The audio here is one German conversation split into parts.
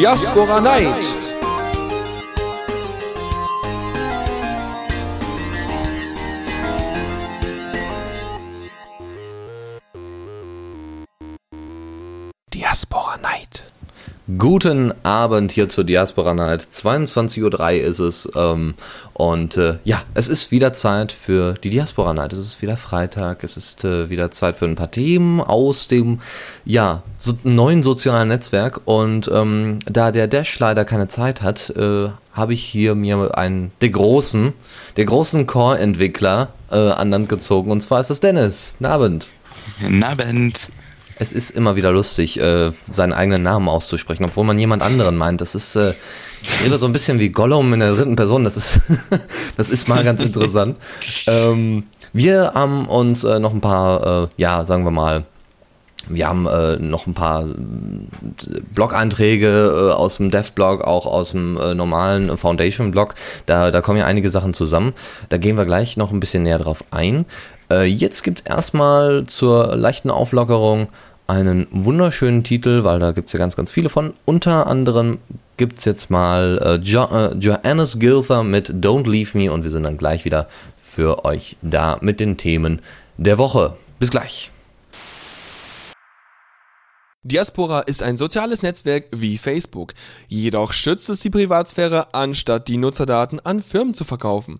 Diaspora Night. Guten Abend hier zur Diaspora Night. 22.03 Uhr ist es. Ähm, und äh, ja, es ist wieder Zeit für die Diaspora Night. Es ist wieder Freitag. Es ist äh, wieder Zeit für ein paar Themen aus dem ja, so, neuen sozialen Netzwerk. Und ähm, da der Dash leider keine Zeit hat, äh, habe ich hier mir einen der großen, der großen Core-Entwickler äh, an Land gezogen. Und zwar ist es Dennis. Guten Abend. Guten Abend. Es ist immer wieder lustig, äh, seinen eigenen Namen auszusprechen, obwohl man jemand anderen meint. Das ist äh, ich so ein bisschen wie Gollum in der dritten Person. Das ist, das ist mal ganz interessant. ähm, wir haben uns äh, noch ein paar, äh, ja, sagen wir mal, wir haben äh, noch ein paar äh, Blog-Einträge äh, aus dem Dev-Blog, auch aus dem äh, normalen Foundation-Blog. Da, da kommen ja einige Sachen zusammen. Da gehen wir gleich noch ein bisschen näher drauf ein. Äh, jetzt gibt es erstmal zur leichten Auflockerung einen wunderschönen Titel, weil da gibt es ja ganz, ganz viele von. Unter anderem gibt es jetzt mal äh, jo äh, Johannes Gilther mit Don't Leave Me und wir sind dann gleich wieder für euch da mit den Themen der Woche. Bis gleich. Diaspora ist ein soziales Netzwerk wie Facebook. Jedoch schützt es die Privatsphäre, anstatt die Nutzerdaten an Firmen zu verkaufen.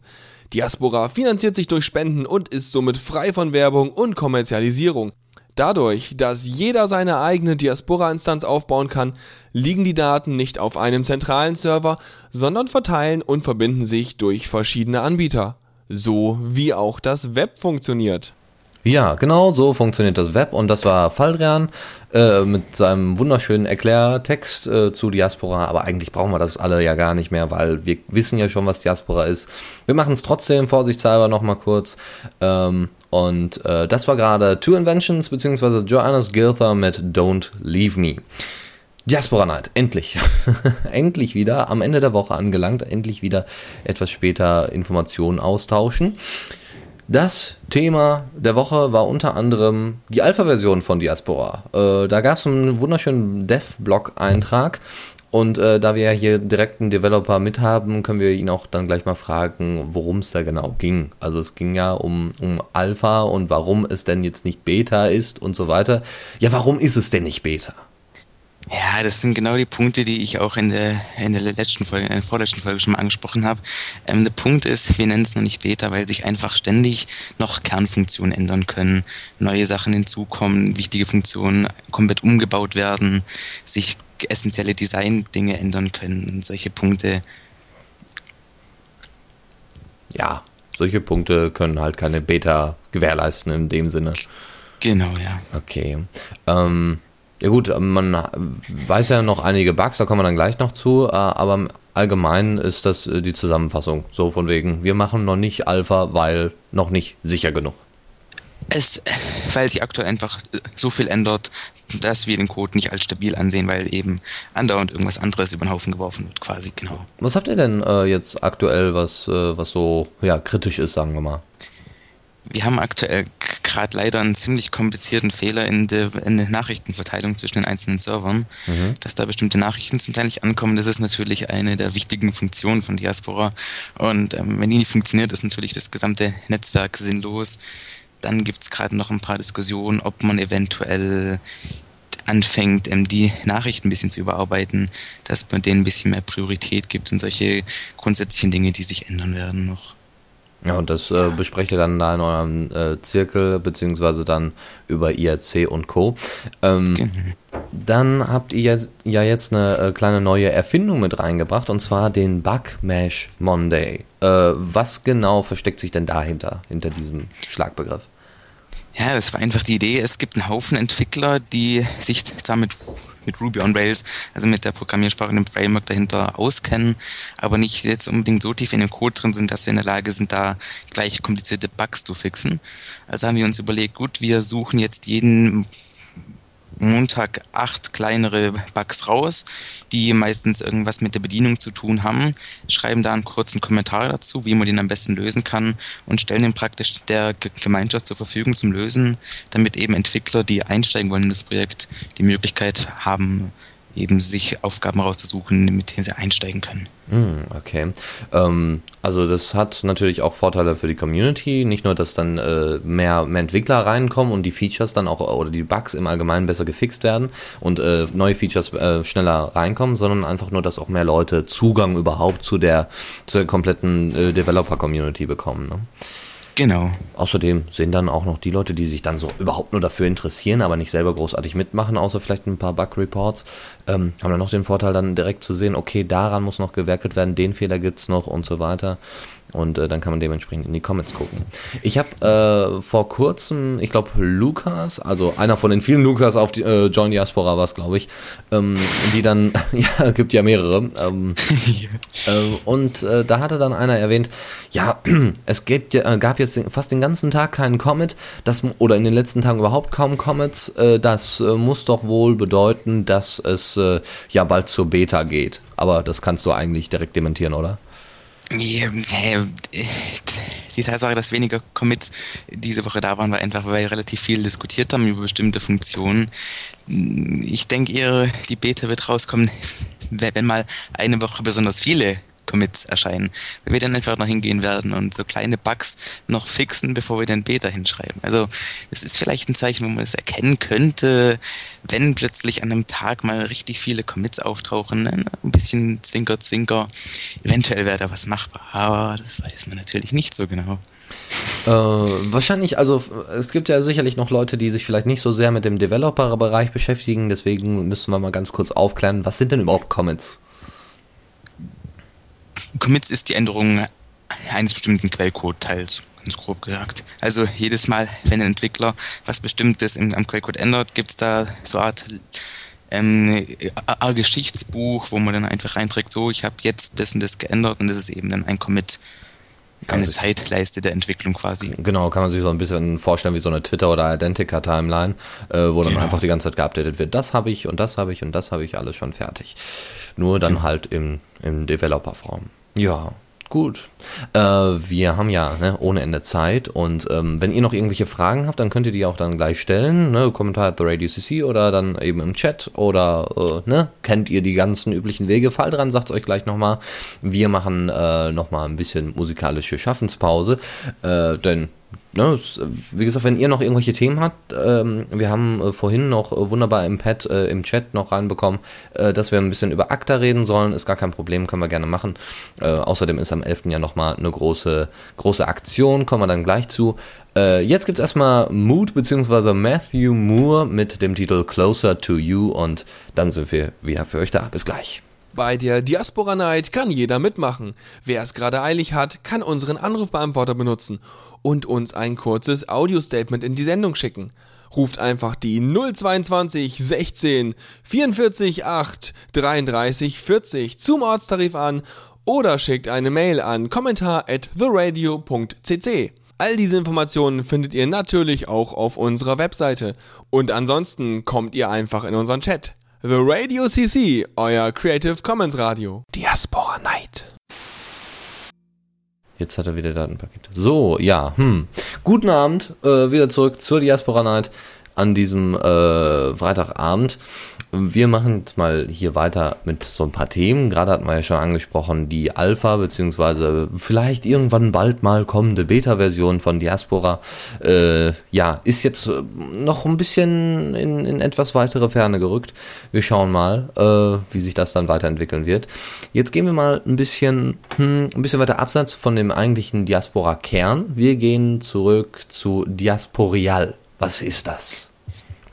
Diaspora finanziert sich durch Spenden und ist somit frei von Werbung und Kommerzialisierung. Dadurch, dass jeder seine eigene Diaspora-Instanz aufbauen kann, liegen die Daten nicht auf einem zentralen Server, sondern verteilen und verbinden sich durch verschiedene Anbieter. So wie auch das Web funktioniert. Ja, genau so funktioniert das Web und das war Faldrian äh, mit seinem wunderschönen Erklärtext äh, zu Diaspora. Aber eigentlich brauchen wir das alle ja gar nicht mehr, weil wir wissen ja schon, was Diaspora ist. Wir machen es trotzdem vorsichtshalber nochmal kurz. Ähm, und äh, das war gerade Two Inventions bzw. Johannes Gilther mit Don't Leave Me. Diaspora Night, endlich. endlich wieder am Ende der Woche angelangt, endlich wieder etwas später Informationen austauschen. Das Thema der Woche war unter anderem die Alpha-Version von Diaspora. Äh, da gab es einen wunderschönen Dev-Blog-Eintrag und äh, da wir ja hier direkt einen Developer mithaben, können wir ihn auch dann gleich mal fragen, worum es da genau ging. Also es ging ja um, um Alpha und warum es denn jetzt nicht Beta ist und so weiter. Ja, warum ist es denn nicht Beta? Ja, das sind genau die Punkte, die ich auch in der, in der letzten Folge, in der vorletzten Folge schon mal angesprochen habe. Ähm, der Punkt ist, wir nennen es noch nicht Beta, weil sich einfach ständig noch Kernfunktionen ändern können, neue Sachen hinzukommen, wichtige Funktionen komplett umgebaut werden, sich essentielle Design-Dinge ändern können und solche Punkte. Ja, solche Punkte können halt keine Beta gewährleisten in dem Sinne. Genau, ja. Okay. Ähm, ja gut, man weiß ja noch einige Bugs, da kommen wir dann gleich noch zu, äh, aber allgemein ist das äh, die Zusammenfassung. So von wegen, wir machen noch nicht Alpha, weil noch nicht sicher genug. Es, weil sich aktuell einfach so viel ändert, dass wir den Code nicht als stabil ansehen, weil eben andauernd irgendwas anderes über den Haufen geworfen wird, quasi, genau. Was habt ihr denn äh, jetzt aktuell, was, äh, was so ja, kritisch ist, sagen wir mal? Wir haben aktuell gerade leider einen ziemlich komplizierten Fehler in der, in der Nachrichtenverteilung zwischen den einzelnen Servern, mhm. dass da bestimmte Nachrichten zum Teil nicht ankommen. Das ist natürlich eine der wichtigen Funktionen von Diaspora. Und ähm, wenn die nicht funktioniert, ist natürlich das gesamte Netzwerk sinnlos. Dann gibt es gerade noch ein paar Diskussionen, ob man eventuell anfängt, die Nachrichten ein bisschen zu überarbeiten, dass man denen ein bisschen mehr Priorität gibt und solche grundsätzlichen Dinge, die sich ändern werden noch. Ja, und das äh, besprecht ihr dann da in eurem äh, Zirkel, beziehungsweise dann über IRC und Co. Ähm, genau. Dann habt ihr ja jetzt eine äh, kleine neue Erfindung mit reingebracht, und zwar den Bug Mash Monday. Äh, was genau versteckt sich denn dahinter, hinter diesem Schlagbegriff? Ja, das war einfach die Idee. Es gibt einen Haufen Entwickler, die sich damit mit Ruby on Rails, also mit der Programmiersprache und dem Framework dahinter auskennen, aber nicht jetzt unbedingt so tief in dem Code drin sind, dass wir in der Lage sind, da gleich komplizierte Bugs zu fixen. Also haben wir uns überlegt, gut, wir suchen jetzt jeden Montag acht kleinere Bugs raus, die meistens irgendwas mit der Bedienung zu tun haben, schreiben da einen kurzen Kommentar dazu, wie man den am besten lösen kann und stellen den praktisch der Gemeinschaft zur Verfügung zum Lösen, damit eben Entwickler, die einsteigen wollen in das Projekt, die Möglichkeit haben, eben sich Aufgaben rauszusuchen, mit denen sie einsteigen können. Hm, okay. Ähm, also das hat natürlich auch Vorteile für die Community. Nicht nur, dass dann äh, mehr, mehr Entwickler reinkommen und die Features dann auch oder die Bugs im Allgemeinen besser gefixt werden und äh, neue Features äh, schneller reinkommen, sondern einfach nur, dass auch mehr Leute Zugang überhaupt zu der, zu der kompletten äh, Developer-Community bekommen. Ne? Genau. Außerdem sehen dann auch noch die Leute, die sich dann so überhaupt nur dafür interessieren, aber nicht selber großartig mitmachen, außer vielleicht ein paar Bug-Reports, ähm, haben dann noch den Vorteil, dann direkt zu sehen, okay, daran muss noch gewerkelt werden, den Fehler gibt es noch und so weiter. Und äh, dann kann man dementsprechend in die Comments gucken. Ich habe äh, vor kurzem, ich glaube, Lukas, also einer von den vielen Lukas auf die, äh, John Diaspora war es, glaube ich, ähm, die dann, ja, gibt ja mehrere. Ähm, äh, und äh, da hatte dann einer erwähnt, ja, es gibt, äh, gab jetzt fast den ganzen Tag keinen Comet, das, oder in den letzten Tagen überhaupt kaum Comets. Das muss doch wohl bedeuten, dass es ja bald zur Beta geht. Aber das kannst du eigentlich direkt dementieren, oder? Die Tatsache, dass weniger Commits diese Woche da waren, war einfach, weil wir relativ viel diskutiert haben über bestimmte Funktionen. Ich denke eher, die Beta wird rauskommen, wenn mal eine Woche besonders viele Commits erscheinen. Weil wir dann einfach noch hingehen werden und so kleine Bugs noch fixen, bevor wir den Beta hinschreiben. Also das ist vielleicht ein Zeichen, wo man es erkennen könnte, wenn plötzlich an einem Tag mal richtig viele Commits auftauchen. Ne? Ein bisschen Zwinker, Zwinker. Eventuell wäre da was machbar, aber das weiß man natürlich nicht so genau. Äh, wahrscheinlich, also es gibt ja sicherlich noch Leute, die sich vielleicht nicht so sehr mit dem Developer-Bereich beschäftigen, deswegen müssen wir mal ganz kurz aufklären, was sind denn überhaupt Commits? Commits ist die Änderung eines bestimmten Quellcode-Teils, ganz grob gesagt. Also jedes Mal, wenn ein Entwickler was Bestimmtes im, am Quellcode ändert, gibt es da so eine Art ähm, Geschichtsbuch, wo man dann einfach reinträgt, so, ich habe jetzt das und das geändert und das ist eben dann ein Commit. Eine also, Zeitleiste der Entwicklung quasi. Genau, kann man sich so ein bisschen vorstellen wie so eine Twitter- oder Identica-Timeline, äh, wo dann genau. einfach die ganze Zeit geupdatet wird. Das habe ich und das habe ich und das habe ich alles schon fertig. Nur dann genau. halt im, im Developer-Form. Ja, gut. Äh, wir haben ja ne, ohne Ende Zeit und ähm, wenn ihr noch irgendwelche Fragen habt, dann könnt ihr die auch dann gleich stellen. Ne? Kommentar at the Radio CC oder dann eben im Chat oder äh, ne? kennt ihr die ganzen üblichen Wege. Fall dran, sagt es euch gleich nochmal. Wir machen äh, nochmal ein bisschen musikalische Schaffenspause, äh, denn Ne, wie gesagt, wenn ihr noch irgendwelche Themen habt, ähm, wir haben äh, vorhin noch äh, wunderbar im Pad, äh, im Chat noch reinbekommen, äh, dass wir ein bisschen über ACTA reden sollen, ist gar kein Problem, können wir gerne machen. Äh, außerdem ist am 11. ja nochmal eine große, große Aktion, kommen wir dann gleich zu. Jetzt gibt es erstmal Mood bzw. Matthew Moore mit dem Titel Closer to You und dann sind wir wieder für euch da. Bis gleich. Bei der Diaspora Night kann jeder mitmachen. Wer es gerade eilig hat, kann unseren Anrufbeantworter benutzen und uns ein kurzes Audio-Statement in die Sendung schicken. Ruft einfach die 022 16 44 8 33 40 zum Ortstarif an oder schickt eine Mail an kommentar at theradio.cc. All diese Informationen findet ihr natürlich auch auf unserer Webseite. Und ansonsten kommt ihr einfach in unseren Chat. The Radio CC, euer Creative Commons Radio. Diaspora Night. Jetzt hat er wieder Datenpaket. So, ja, hm. Guten Abend, äh, wieder zurück zur Diaspora Night an diesem äh, Freitagabend. Wir machen jetzt mal hier weiter mit so ein paar Themen. Gerade hatten wir ja schon angesprochen, die Alpha, beziehungsweise vielleicht irgendwann bald mal kommende Beta-Version von Diaspora. Äh, ja, ist jetzt noch ein bisschen in, in, etwas weitere Ferne gerückt. Wir schauen mal, äh, wie sich das dann weiterentwickeln wird. Jetzt gehen wir mal ein bisschen, hm, ein bisschen weiter abseits von dem eigentlichen Diaspora-Kern. Wir gehen zurück zu Diasporial. Was ist das?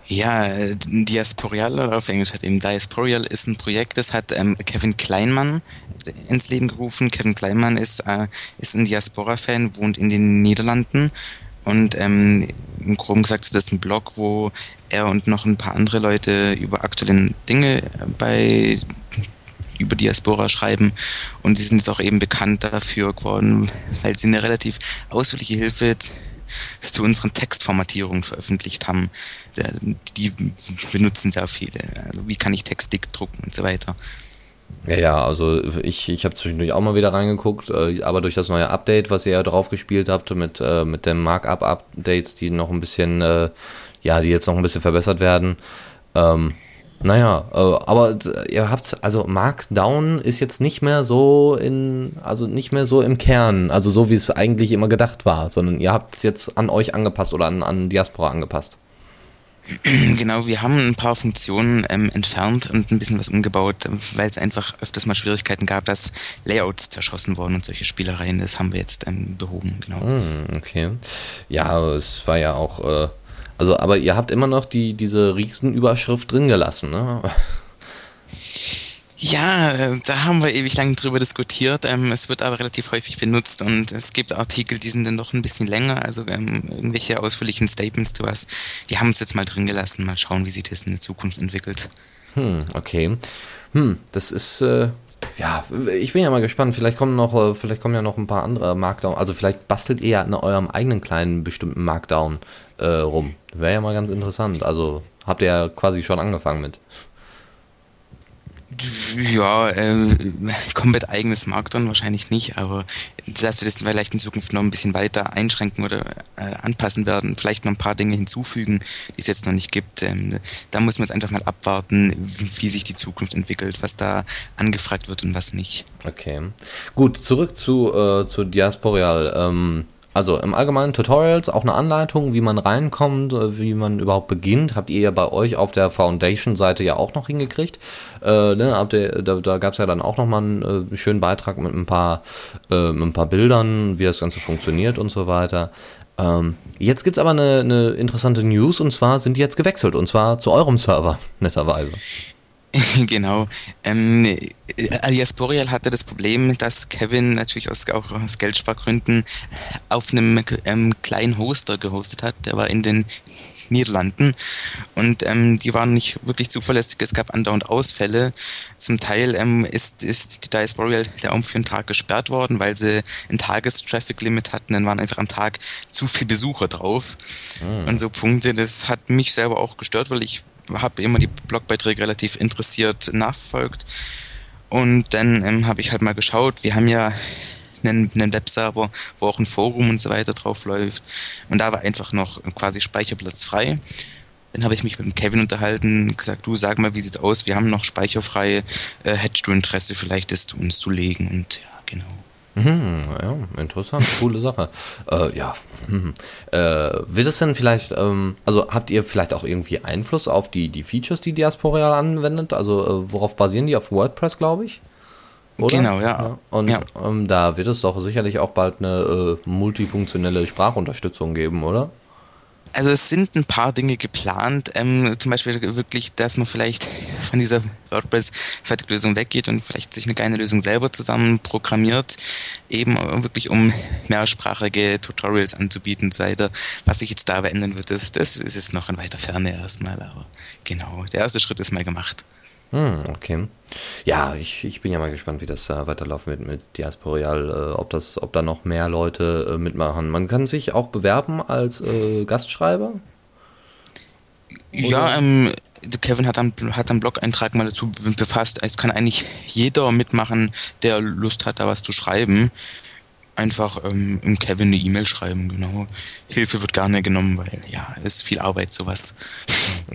Ja, Diasporial auf Englisch hat eben Diasporial ist ein Projekt, das hat ähm, Kevin Kleinmann ins Leben gerufen. Kevin Kleinmann ist, äh, ist ein Diaspora-Fan, wohnt in den Niederlanden und ähm, Groben gesagt ist das ein Blog, wo er und noch ein paar andere Leute über aktuelle Dinge bei über Diaspora schreiben und sie sind jetzt auch eben bekannt dafür geworden, weil sie eine relativ ausführliche Hilfe zu unseren Textformatierungen veröffentlicht haben. Die benutzen sehr viele. Also wie kann ich Text dick drucken und so weiter. Ja, ja, also ich, ich habe zwischendurch auch mal wieder reingeguckt, äh, aber durch das neue Update, was ihr ja drauf gespielt habt, mit, äh, mit den Markup-Updates, die noch ein bisschen, äh, ja, die jetzt noch ein bisschen verbessert werden, ähm, Naja, äh, aber ihr habt, also Markdown ist jetzt nicht mehr so in, also nicht mehr so im Kern, also so wie es eigentlich immer gedacht war, sondern ihr habt es jetzt an euch angepasst oder an, an Diaspora angepasst. Genau, wir haben ein paar Funktionen ähm, entfernt und ein bisschen was umgebaut, weil es einfach öfters mal Schwierigkeiten gab, dass Layouts zerschossen wurden und solche Spielereien. Das haben wir jetzt ähm, behoben, genau. Mm, okay. Ja, es war ja auch, äh, also, aber ihr habt immer noch die, diese Riesenüberschrift drin gelassen, ne? Ja, äh, da haben wir ewig lang drüber diskutiert. Ähm, es wird aber relativ häufig benutzt und es gibt Artikel, die sind dann doch ein bisschen länger, also irgendwelche ausführlichen Statements zu was. Wir haben es jetzt mal drin gelassen, mal schauen, wie sich das in der Zukunft entwickelt. Hm, okay. Hm, das ist, äh, ja, ich bin ja mal gespannt. Vielleicht kommen noch, äh, vielleicht kommen ja noch ein paar andere Markdown. Also vielleicht bastelt ihr ja in eurem eigenen kleinen bestimmten Markdown äh, rum. Wäre ja mal ganz interessant. Also habt ihr ja quasi schon angefangen mit. Ja, äh, komplett eigenes Markdown wahrscheinlich nicht, aber dass wir das vielleicht in Zukunft noch ein bisschen weiter einschränken oder äh, anpassen werden, vielleicht noch ein paar Dinge hinzufügen, die es jetzt noch nicht gibt. Ähm, da muss man jetzt einfach mal abwarten, wie sich die Zukunft entwickelt, was da angefragt wird und was nicht. Okay. Gut, zurück zu, äh, zu Diasporial. Ähm also im Allgemeinen Tutorials, auch eine Anleitung, wie man reinkommt, äh, wie man überhaupt beginnt, habt ihr ja bei euch auf der Foundation-Seite ja auch noch hingekriegt. Äh, ne, ihr, da da gab es ja dann auch nochmal einen äh, schönen Beitrag mit ein, paar, äh, mit ein paar Bildern, wie das Ganze funktioniert und so weiter. Ähm, jetzt gibt es aber eine, eine interessante News und zwar sind die jetzt gewechselt und zwar zu eurem Server, netterweise. genau. Ähm, Alias Boreal hatte das Problem, dass Kevin natürlich aus, auch aus Geldspargründen auf einem ähm, kleinen Hoster gehostet hat. Der war in den Niederlanden und ähm, die waren nicht wirklich zuverlässig. Es gab andauernd Ausfälle. Zum Teil ähm, ist, ist die Dias Boreal der Raum für einen Tag gesperrt worden, weil sie ein Tagestraffic-Limit hatten. Dann waren einfach am Tag zu viele Besucher drauf. Mhm. Und so Punkte, das hat mich selber auch gestört, weil ich habe immer die Blogbeiträge relativ interessiert nachverfolgt. Und dann ähm, habe ich halt mal geschaut, wir haben ja einen, einen Webserver, wo auch ein Forum und so weiter drauf läuft. Und da war einfach noch quasi Speicherplatz frei. Dann habe ich mich mit dem Kevin unterhalten, gesagt, du sag mal, wie sieht's aus? Wir haben noch Speicher frei. Äh, hättest du Interesse, vielleicht das zu uns zu legen? Und ja, genau. Mhm, ja, interessant, coole Sache. Äh, ja, hm. äh, wird es denn vielleicht, ähm, also habt ihr vielleicht auch irgendwie Einfluss auf die, die Features, die Diasporial anwendet? Also äh, worauf basieren die? Auf WordPress, glaube ich? Oder? Genau, ja. ja. Und ja. Ähm, da wird es doch sicherlich auch bald eine äh, multifunktionelle Sprachunterstützung geben, oder? Also es sind ein paar Dinge geplant, ähm, zum Beispiel wirklich, dass man vielleicht von dieser WordPress-Fertiglösung weggeht und vielleicht sich eine kleine Lösung selber zusammen programmiert, eben wirklich um mehrsprachige Tutorials anzubieten und so weiter. Was sich jetzt da aber ändern wird, das, das ist jetzt noch in weiter Ferne erstmal, aber genau, der erste Schritt ist mal gemacht. Hm, okay. Ja, ich, ich bin ja mal gespannt, wie das äh, weiterlaufen wird mit Diasporial, äh, ob, das, ob da noch mehr Leute äh, mitmachen. Man kann sich auch bewerben als äh, Gastschreiber? Ja, ähm, Kevin hat einen, hat einen Blog-Eintrag mal dazu befasst. Es kann eigentlich jeder mitmachen, der Lust hat, da was zu schreiben einfach ähm, im Kevin eine E-Mail schreiben, genau. Hilfe wird gerne genommen, weil ja, es ist viel Arbeit, sowas.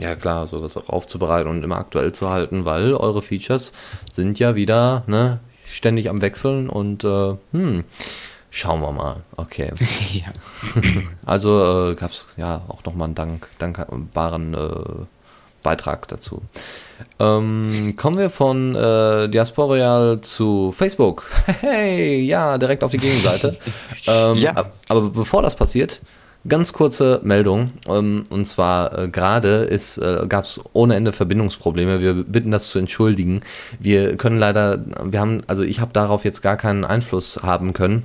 Ja klar, sowas auch aufzubereiten und immer aktuell zu halten, weil eure Features sind ja wieder ne, ständig am Wechseln und äh, hm, schauen wir mal. Okay. ja. also äh, gab es ja auch nochmal einen Dank, dankbaren äh, Beitrag dazu. Ähm, kommen wir von äh, Diasporial zu Facebook. Hey, ja, direkt auf die Gegenseite. ähm, ja. Aber bevor das passiert, ganz kurze Meldung. Ähm, und zwar äh, gerade äh, gab es ohne Ende Verbindungsprobleme. Wir bitten das zu entschuldigen. Wir können leider, wir haben, also ich habe darauf jetzt gar keinen Einfluss haben können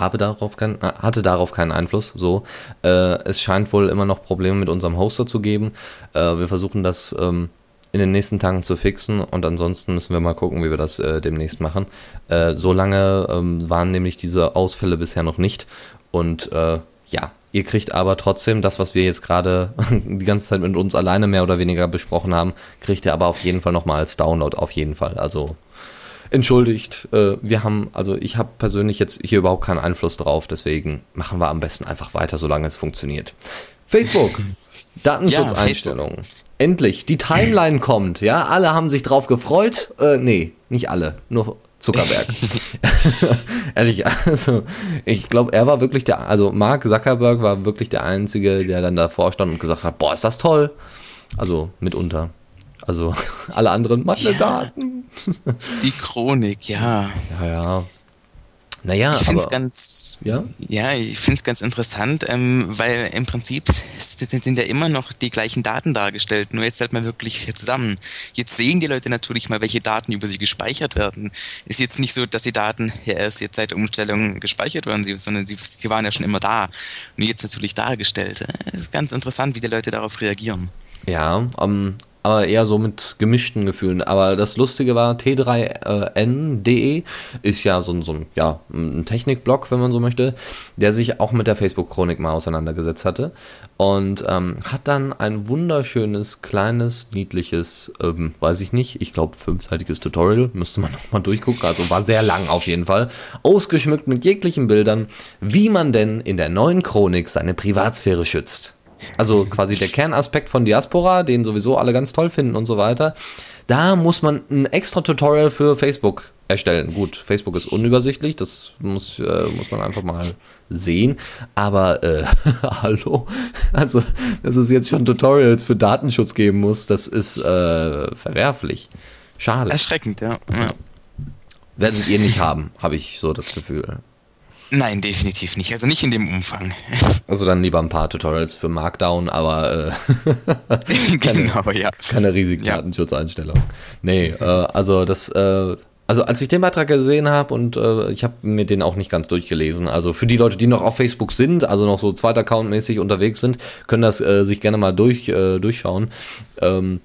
habe darauf kein, äh, hatte darauf keinen Einfluss. So, äh, es scheint wohl immer noch Probleme mit unserem Hoster zu geben. Äh, wir versuchen das ähm, in den nächsten Tagen zu fixen und ansonsten müssen wir mal gucken, wie wir das äh, demnächst machen. Äh, so lange ähm, waren nämlich diese Ausfälle bisher noch nicht und äh, ja. Ihr kriegt aber trotzdem das, was wir jetzt gerade die ganze Zeit mit uns alleine mehr oder weniger besprochen haben, kriegt ihr aber auf jeden Fall nochmal als Download, auf jeden Fall. Also entschuldigt. Äh, wir haben, also ich habe persönlich jetzt hier überhaupt keinen Einfluss drauf, deswegen machen wir am besten einfach weiter, solange es funktioniert. Facebook. Datenschutzeinstellungen. Ja, Endlich, die Timeline kommt, ja, alle haben sich drauf gefreut. Äh, nee, nicht alle, nur Zuckerberg. Ehrlich, also ich glaube, er war wirklich der, also Mark Zuckerberg war wirklich der Einzige, der dann davor stand und gesagt hat, boah, ist das toll. Also mitunter. Also alle anderen, meine ja, Daten. Die Chronik, ja. Ja, ja. Naja, ich finde es ganz, ja, ja ich finde es ganz interessant, ähm, weil im Prinzip sind, sind ja immer noch die gleichen Daten dargestellt, nur jetzt halt mal wirklich zusammen. Jetzt sehen die Leute natürlich mal, welche Daten über sie gespeichert werden. Ist jetzt nicht so, dass die Daten ja erst jetzt seit der Umstellung gespeichert werden, sondern sie, sie waren ja schon immer da. Und jetzt natürlich dargestellt. Es ist ganz interessant, wie die Leute darauf reagieren. Ja, ähm, aber eher so mit gemischten Gefühlen. Aber das Lustige war, T3N.de ist ja so, so ein, ja, ein Technikblog, wenn man so möchte, der sich auch mit der Facebook-Chronik mal auseinandergesetzt hatte und ähm, hat dann ein wunderschönes, kleines, niedliches, ähm, weiß ich nicht, ich glaube fünfseitiges Tutorial, müsste man nochmal durchgucken, also war sehr lang auf jeden Fall, ausgeschmückt mit jeglichen Bildern, wie man denn in der neuen Chronik seine Privatsphäre schützt. Also quasi der Kernaspekt von Diaspora, den sowieso alle ganz toll finden und so weiter. Da muss man ein extra Tutorial für Facebook erstellen. Gut, Facebook ist unübersichtlich, das muss, äh, muss man einfach mal sehen. Aber äh, hallo, also dass es jetzt schon Tutorials für Datenschutz geben muss, das ist äh, verwerflich. Schade. Erschreckend, ja. ja. Werdet ihr nicht haben, habe ich so das Gefühl. Nein, definitiv nicht. Also nicht in dem Umfang. Also dann lieber ein paar Tutorials für Markdown, aber äh, keine, genau, ja. keine riesigen ja. Datenschutzeinstellungen. Nee, äh, also das, äh, also als ich den Beitrag gesehen habe und äh, ich habe mir den auch nicht ganz durchgelesen. Also für die Leute, die noch auf Facebook sind, also noch so zweiter Account-mäßig unterwegs sind, können das äh, sich gerne mal durch, äh, durchschauen. Ähm,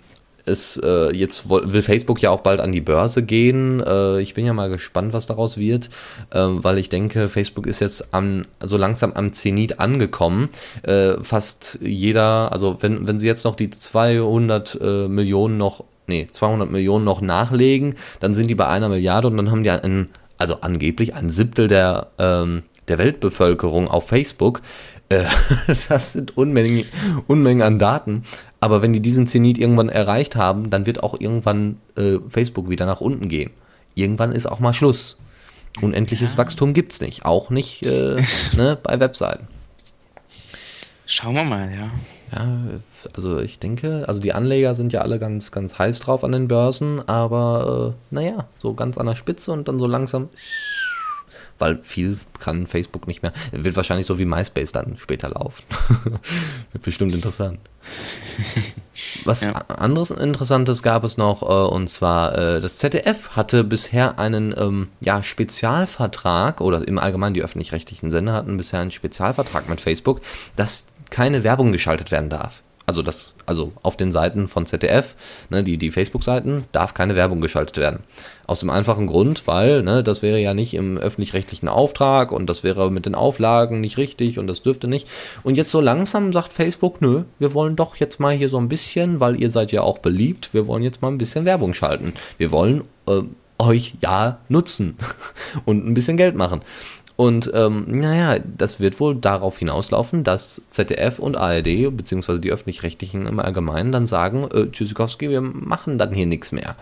es, äh, jetzt will Facebook ja auch bald an die Börse gehen. Äh, ich bin ja mal gespannt, was daraus wird, äh, weil ich denke, Facebook ist jetzt am, so langsam am Zenit angekommen. Äh, fast jeder, also wenn, wenn sie jetzt noch die 200 äh, Millionen noch, nee, 200 Millionen noch nachlegen, dann sind die bei einer Milliarde und dann haben die ein, also angeblich ein Siebtel der, ähm, der Weltbevölkerung auf Facebook. Äh, das sind Unmengen, Unmengen an Daten. Aber wenn die diesen Zenit irgendwann erreicht haben, dann wird auch irgendwann äh, Facebook wieder nach unten gehen. Irgendwann ist auch mal Schluss. Unendliches ja. Wachstum es nicht. Auch nicht äh, ne, bei Webseiten. Schauen wir mal, ja. Ja, also ich denke, also die Anleger sind ja alle ganz, ganz heiß drauf an den Börsen, aber äh, naja, so ganz an der Spitze und dann so langsam weil viel kann Facebook nicht mehr. Wird wahrscheinlich so wie MySpace dann später laufen. Wird bestimmt interessant. Was ja. anderes Interessantes gab es noch, äh, und zwar äh, das ZDF hatte bisher einen ähm, ja, Spezialvertrag, oder im Allgemeinen die öffentlich-rechtlichen Sender hatten bisher einen Spezialvertrag mit Facebook, dass keine Werbung geschaltet werden darf also das, also auf den Seiten von ZDF, ne, die, die Facebook-Seiten, darf keine Werbung geschaltet werden. Aus dem einfachen Grund, weil, ne, das wäre ja nicht im öffentlich-rechtlichen Auftrag und das wäre mit den Auflagen nicht richtig und das dürfte nicht. Und jetzt so langsam sagt Facebook, nö, wir wollen doch jetzt mal hier so ein bisschen, weil ihr seid ja auch beliebt, wir wollen jetzt mal ein bisschen Werbung schalten. Wir wollen äh, euch ja nutzen und ein bisschen Geld machen. Und ähm, naja, das wird wohl darauf hinauslaufen, dass ZDF und ARD, beziehungsweise die öffentlich-rechtlichen im Allgemeinen, dann sagen, äh, Tschüssikowski, wir machen dann hier nichts mehr.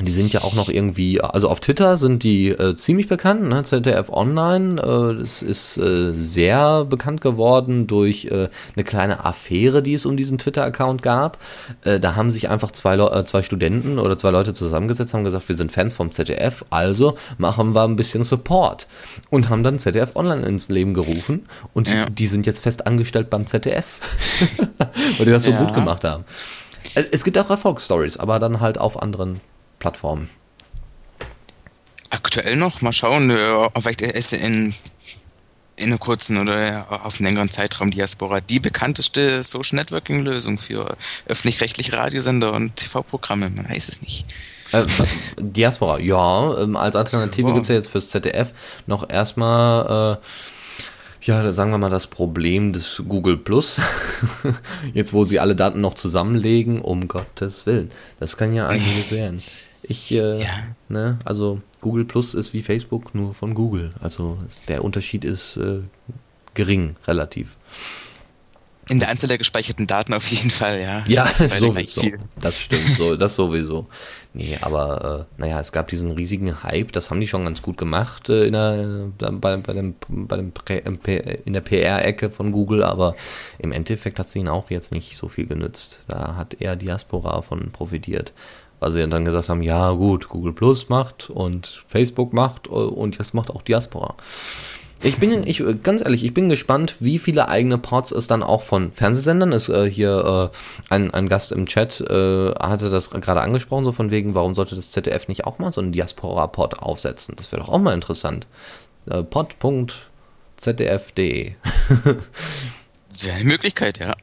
Die sind ja auch noch irgendwie, also auf Twitter sind die äh, ziemlich bekannt, ne? ZDF Online. Äh, das ist äh, sehr bekannt geworden durch äh, eine kleine Affäre, die es um diesen Twitter-Account gab. Äh, da haben sich einfach zwei, äh, zwei Studenten oder zwei Leute zusammengesetzt, haben gesagt, wir sind Fans vom ZDF, also machen wir ein bisschen Support. Und haben dann ZDF Online ins Leben gerufen und ja. die sind jetzt fest angestellt beim ZDF, weil die das so ja. gut gemacht haben. Es gibt auch Erfolgsstories, aber dann halt auf anderen Plattformen? Aktuell noch, mal schauen, äh, vielleicht ist in, in einem kurzen oder auf einem längeren Zeitraum Diaspora die bekannteste Social Networking Lösung für öffentlich-rechtliche Radiosender und TV-Programme, man weiß es nicht. Äh, Diaspora, ja, ähm, als Alternative gibt es ja jetzt fürs ZDF noch erstmal, äh, ja, sagen wir mal das Problem des Google Plus. jetzt, wo sie alle Daten noch zusammenlegen, um Gottes Willen. Das kann ja einiges werden. Ich, äh, ja. ne, also Google Plus ist wie Facebook, nur von Google. Also der Unterschied ist äh, gering, relativ. In der Anzahl der gespeicherten Daten auf jeden Fall, ja. Ja, sowieso. Das stimmt, so, das sowieso. Nee, aber äh, naja, es gab diesen riesigen Hype, das haben die schon ganz gut gemacht äh, in der, bei, bei dem, bei dem in der PR-Ecke von Google, aber im Endeffekt hat es ihnen auch jetzt nicht so viel genützt. Da hat eher Diaspora von profitiert. Weil sie dann gesagt haben, ja gut, Google Plus macht und Facebook macht äh, und jetzt macht auch Diaspora. Ich bin, ich, ganz ehrlich, ich bin gespannt, wie viele eigene Ports es dann auch von Fernsehsendern ist. Äh, hier äh, ein, ein Gast im Chat äh, hatte das gerade angesprochen, so von wegen, warum sollte das ZDF nicht auch mal so einen Diaspora-Port aufsetzen? Das wäre doch auch mal interessant. Äh, pod.zdf.de Wäre eine Möglichkeit, ja.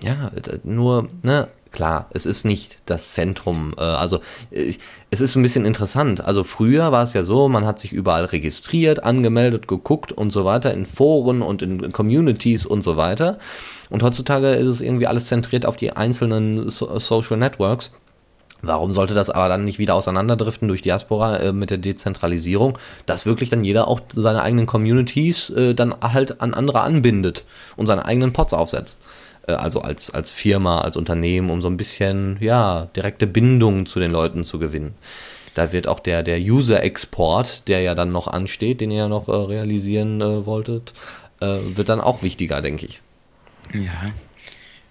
Ja, nur, ne, klar, es ist nicht das Zentrum. Äh, also äh, es ist ein bisschen interessant. Also früher war es ja so, man hat sich überall registriert, angemeldet, geguckt und so weiter in Foren und in Communities und so weiter. Und heutzutage ist es irgendwie alles zentriert auf die einzelnen so Social Networks. Warum sollte das aber dann nicht wieder auseinanderdriften durch Diaspora äh, mit der Dezentralisierung, dass wirklich dann jeder auch seine eigenen Communities äh, dann halt an andere anbindet und seine eigenen Pots aufsetzt? Äh, also als, als Firma, als Unternehmen, um so ein bisschen, ja, direkte Bindungen zu den Leuten zu gewinnen. Da wird auch der, der User-Export, der ja dann noch ansteht, den ihr ja noch äh, realisieren äh, wolltet, äh, wird dann auch wichtiger, denke ich. Ja,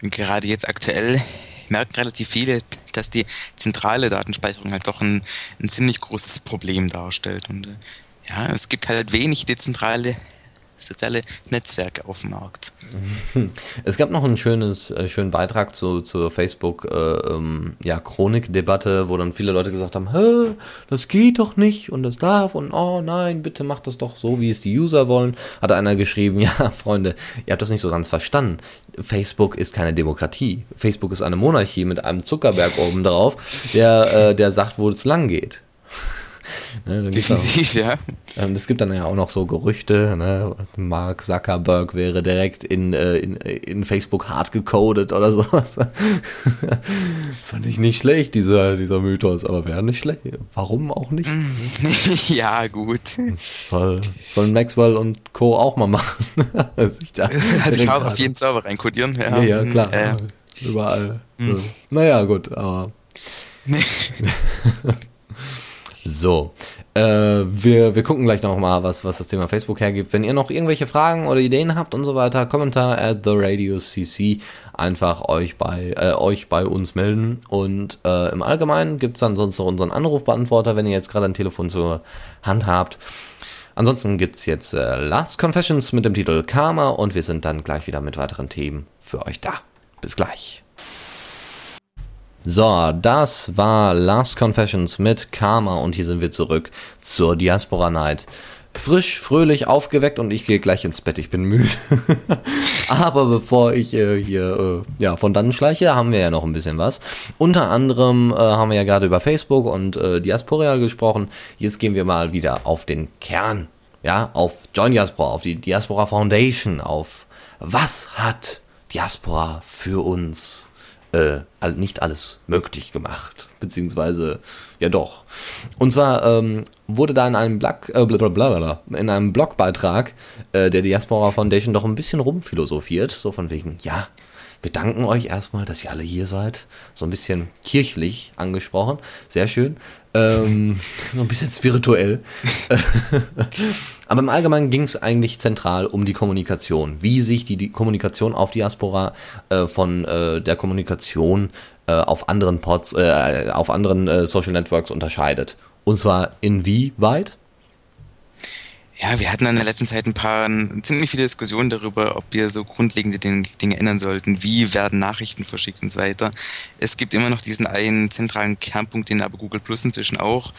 und gerade jetzt aktuell merken relativ viele, dass die zentrale Datenspeicherung halt doch ein, ein ziemlich großes Problem darstellt. Und äh, ja, es gibt halt wenig dezentrale soziale Netzwerke auf dem Markt. Es gab noch einen schönes, äh, schönen Beitrag zu, zur Facebook äh, ähm, ja, wo dann viele Leute gesagt haben, Hä, das geht doch nicht und das darf und oh nein, bitte macht das doch so, wie es die User wollen. Hat einer geschrieben, ja, Freunde, ihr habt das nicht so ganz verstanden. Facebook ist keine Demokratie. Facebook ist eine Monarchie mit einem Zuckerberg oben drauf, der, äh, der sagt, wo es lang geht. Ne, Definitiv, auch, ja. Ähm, es gibt dann ja auch noch so Gerüchte, ne? Mark Zuckerberg wäre direkt in, äh, in, in Facebook hart gecodet oder sowas. Fand ich nicht schlecht, dieser, dieser Mythos, aber wäre nicht schlecht. Warum auch nicht? ja, gut. soll, sollen Maxwell und Co. auch mal machen. also ich, da, also ich auf jeden Server reinkodieren. Ja, ja, ja klar. Äh. Überall. So. Hm. Naja, gut, aber. So, äh, wir, wir gucken gleich nochmal, was, was das Thema Facebook hergibt. Wenn ihr noch irgendwelche Fragen oder Ideen habt und so weiter, Kommentar at the Radio CC, einfach euch bei, äh, euch bei uns melden. Und äh, im Allgemeinen gibt es dann sonst noch unseren Anrufbeantworter, wenn ihr jetzt gerade ein Telefon zur Hand habt. Ansonsten gibt es jetzt äh, Last Confessions mit dem Titel Karma und wir sind dann gleich wieder mit weiteren Themen für euch da. Bis gleich. So, das war Last Confessions mit Karma und hier sind wir zurück zur Diaspora Night. Frisch, fröhlich, aufgeweckt und ich gehe gleich ins Bett, ich bin müde. Aber bevor ich äh, hier äh, ja, von dann schleiche, haben wir ja noch ein bisschen was. Unter anderem äh, haben wir ja gerade über Facebook und äh, Diaspora gesprochen. Jetzt gehen wir mal wieder auf den Kern. Ja, auf Join Diaspora, auf die Diaspora Foundation, auf was hat Diaspora für uns äh, nicht alles möglich gemacht. Beziehungsweise, ja doch. Und zwar ähm, wurde da in einem, Blog, äh, in einem Blogbeitrag äh, der Diaspora Foundation doch ein bisschen rumphilosophiert. So von wegen, ja, wir danken euch erstmal, dass ihr alle hier seid. So ein bisschen kirchlich angesprochen. Sehr schön. Ähm, so ein bisschen spirituell. Aber im Allgemeinen ging es eigentlich zentral um die Kommunikation. Wie sich die, die Kommunikation auf Diaspora äh, von äh, der Kommunikation äh, auf anderen Pods, äh, auf anderen äh, Social Networks unterscheidet. Und zwar inwieweit? Ja, wir hatten in der letzten Zeit ein paar ziemlich viele Diskussionen darüber, ob wir so grundlegende Dinge, ändern sollten. Wie werden Nachrichten verschickt und so weiter. Es gibt immer noch diesen einen zentralen Kernpunkt, den aber Google Plus inzwischen auch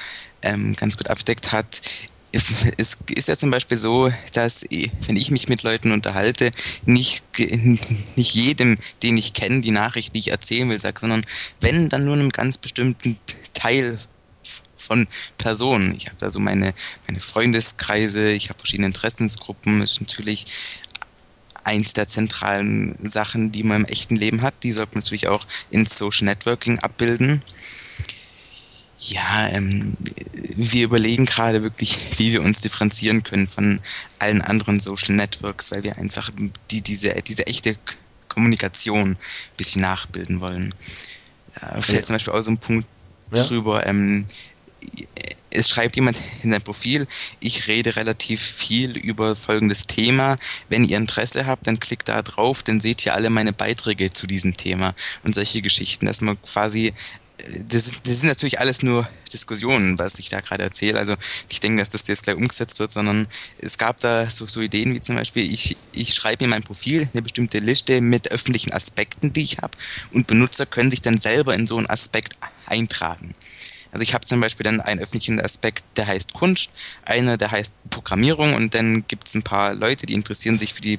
ähm, ganz gut abdeckt hat. Es ist ja zum Beispiel so, dass wenn ich mich mit Leuten unterhalte, nicht, nicht jedem, den ich kenne, die Nachricht, die ich erzählen will, sage, sondern wenn, dann nur einem ganz bestimmten Teil von Personen. Ich habe da so meine, meine Freundeskreise, ich habe verschiedene Interessensgruppen. Das ist natürlich eins der zentralen Sachen, die man im echten Leben hat. Die sollte man natürlich auch in Social Networking abbilden. Ja, ähm, wir überlegen gerade wirklich, wie wir uns differenzieren können von allen anderen Social Networks, weil wir einfach die, diese, diese echte Kommunikation ein bisschen nachbilden wollen. Äh, fällt ja. zum Beispiel auch so ein Punkt ja. drüber, ähm, es schreibt jemand in sein Profil, ich rede relativ viel über folgendes Thema. Wenn ihr Interesse habt, dann klickt da drauf, dann seht ihr alle meine Beiträge zu diesem Thema und solche Geschichten, dass man quasi das, das sind natürlich alles nur Diskussionen, was ich da gerade erzähle. Also ich denke, dass das jetzt gleich umgesetzt wird, sondern es gab da so, so Ideen wie zum Beispiel, ich, ich schreibe in mein Profil eine bestimmte Liste mit öffentlichen Aspekten, die ich habe und Benutzer können sich dann selber in so einen Aspekt eintragen. Also ich habe zum Beispiel dann einen öffentlichen Aspekt, der heißt Kunst, einer, der heißt Programmierung und dann gibt es ein paar Leute, die interessieren sich für die